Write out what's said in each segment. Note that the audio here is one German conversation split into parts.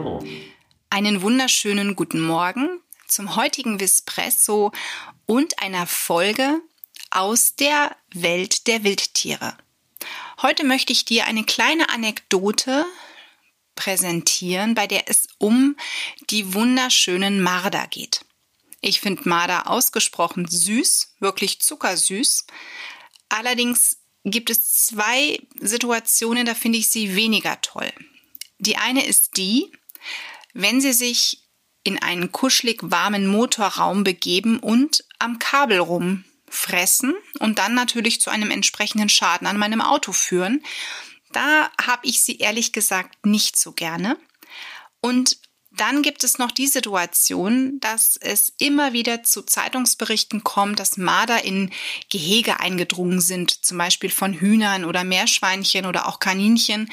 Vispresso. Einen wunderschönen guten Morgen zum heutigen Vispresso und einer Folge aus der Welt der Wildtiere. Heute möchte ich dir eine kleine Anekdote präsentieren, bei der es um die wunderschönen Marder geht. Ich finde Marder ausgesprochen süß, wirklich zuckersüß. Allerdings gibt es zwei Situationen, da finde ich sie weniger toll. Die eine ist die, wenn Sie sich in einen kuschelig warmen Motorraum begeben und am Kabel rumfressen und dann natürlich zu einem entsprechenden Schaden an meinem Auto führen. Da habe ich sie ehrlich gesagt nicht so gerne. Und dann gibt es noch die Situation, dass es immer wieder zu Zeitungsberichten kommt, dass Marder in Gehege eingedrungen sind, zum Beispiel von Hühnern oder Meerschweinchen oder auch Kaninchen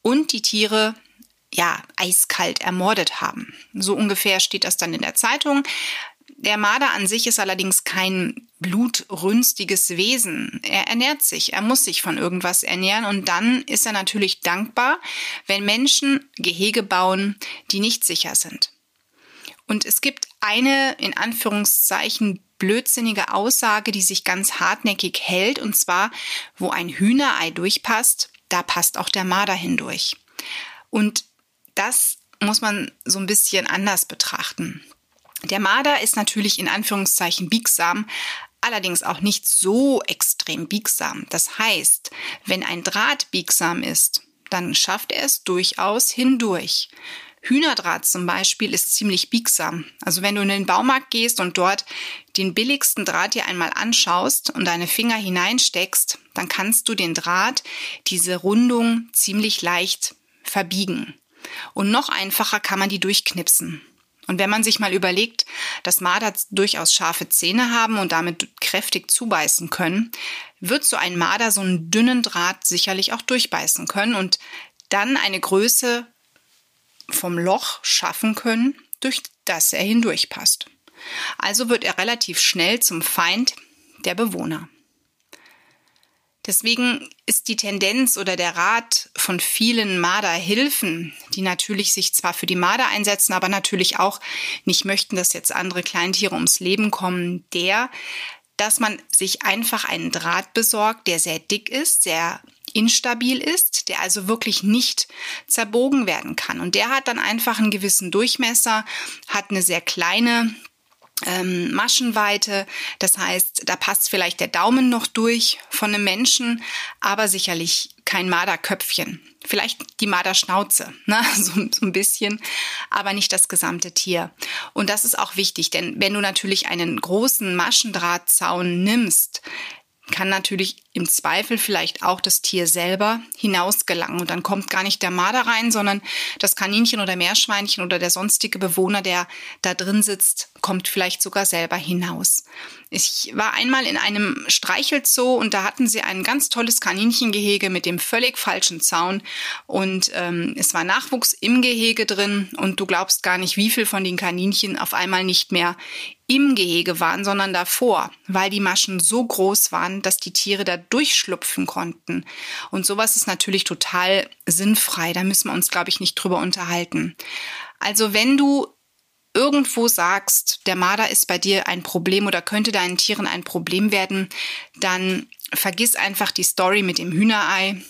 und die Tiere ja eiskalt ermordet haben. So ungefähr steht das dann in der Zeitung. Der Marder an sich ist allerdings kein blutrünstiges Wesen. Er ernährt sich, er muss sich von irgendwas ernähren und dann ist er natürlich dankbar, wenn Menschen Gehege bauen, die nicht sicher sind. Und es gibt eine in Anführungszeichen blödsinnige Aussage, die sich ganz hartnäckig hält, und zwar, wo ein Hühnerei durchpasst, da passt auch der Marder hindurch. Und das muss man so ein bisschen anders betrachten. Der Marder ist natürlich in Anführungszeichen biegsam, allerdings auch nicht so extrem biegsam. Das heißt, wenn ein Draht biegsam ist, dann schafft er es durchaus hindurch. Hühnerdraht zum Beispiel ist ziemlich biegsam. Also wenn du in den Baumarkt gehst und dort den billigsten Draht dir einmal anschaust und deine Finger hineinsteckst, dann kannst du den Draht, diese Rundung ziemlich leicht verbiegen. Und noch einfacher kann man die durchknipsen. Und wenn man sich mal überlegt, dass Marder durchaus scharfe Zähne haben und damit kräftig zubeißen können, wird so ein Marder so einen dünnen Draht sicherlich auch durchbeißen können und dann eine Größe vom Loch schaffen können, durch das er hindurchpasst. Also wird er relativ schnell zum Feind der Bewohner. Deswegen ist die Tendenz oder der Rat von vielen Marderhilfen, die natürlich sich zwar für die Marder einsetzen, aber natürlich auch nicht möchten, dass jetzt andere Kleintiere ums Leben kommen, der, dass man sich einfach einen Draht besorgt, der sehr dick ist, sehr instabil ist, der also wirklich nicht zerbogen werden kann. Und der hat dann einfach einen gewissen Durchmesser, hat eine sehr kleine ähm, Maschenweite. Das heißt, da passt vielleicht der Daumen noch durch von einem Menschen, aber sicherlich kein Marderköpfchen. Vielleicht die Marderschnauze, ne? so, so ein bisschen, aber nicht das gesamte Tier. Und das ist auch wichtig, denn wenn du natürlich einen großen Maschendrahtzaun nimmst, kann natürlich im Zweifel vielleicht auch das Tier selber hinausgelangen. Und dann kommt gar nicht der Marder rein, sondern das Kaninchen oder Meerschweinchen oder der sonstige Bewohner, der da drin sitzt, kommt vielleicht sogar selber hinaus. Ich war einmal in einem Streichelzoo und da hatten sie ein ganz tolles Kaninchengehege mit dem völlig falschen Zaun und ähm, es war Nachwuchs im Gehege drin und du glaubst gar nicht, wie viel von den Kaninchen auf einmal nicht mehr im Gehege waren, sondern davor, weil die Maschen so groß waren, dass die Tiere da durchschlupfen konnten. Und sowas ist natürlich total sinnfrei. Da müssen wir uns, glaube ich, nicht drüber unterhalten. Also wenn du irgendwo sagst, der Marder ist bei dir ein Problem oder könnte deinen Tieren ein Problem werden, dann vergiss einfach die Story mit dem Hühnerei,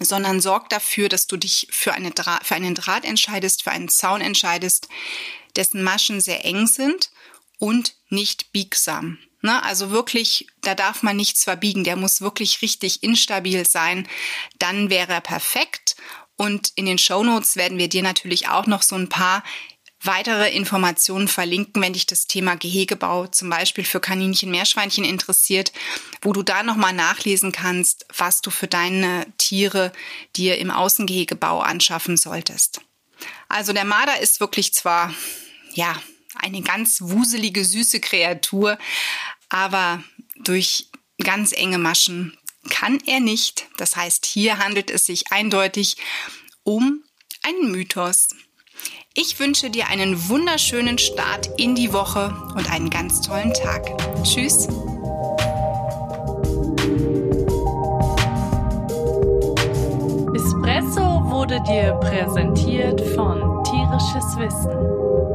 sondern sorg dafür, dass du dich für, eine für einen Draht entscheidest, für einen Zaun entscheidest, dessen Maschen sehr eng sind und nicht biegsam. Ne? Also wirklich, da darf man nichts verbiegen. Der muss wirklich richtig instabil sein. Dann wäre er perfekt. Und in den Show Notes werden wir dir natürlich auch noch so ein paar weitere Informationen verlinken, wenn dich das Thema Gehegebau zum Beispiel für Kaninchen, Meerschweinchen interessiert, wo du da nochmal nachlesen kannst, was du für deine Tiere dir im Außengehegebau anschaffen solltest. Also der Marder ist wirklich zwar, ja, eine ganz wuselige, süße Kreatur, aber durch ganz enge Maschen kann er nicht. Das heißt, hier handelt es sich eindeutig um einen Mythos. Ich wünsche dir einen wunderschönen Start in die Woche und einen ganz tollen Tag. Tschüss. Espresso wurde dir präsentiert von Tierisches Wissen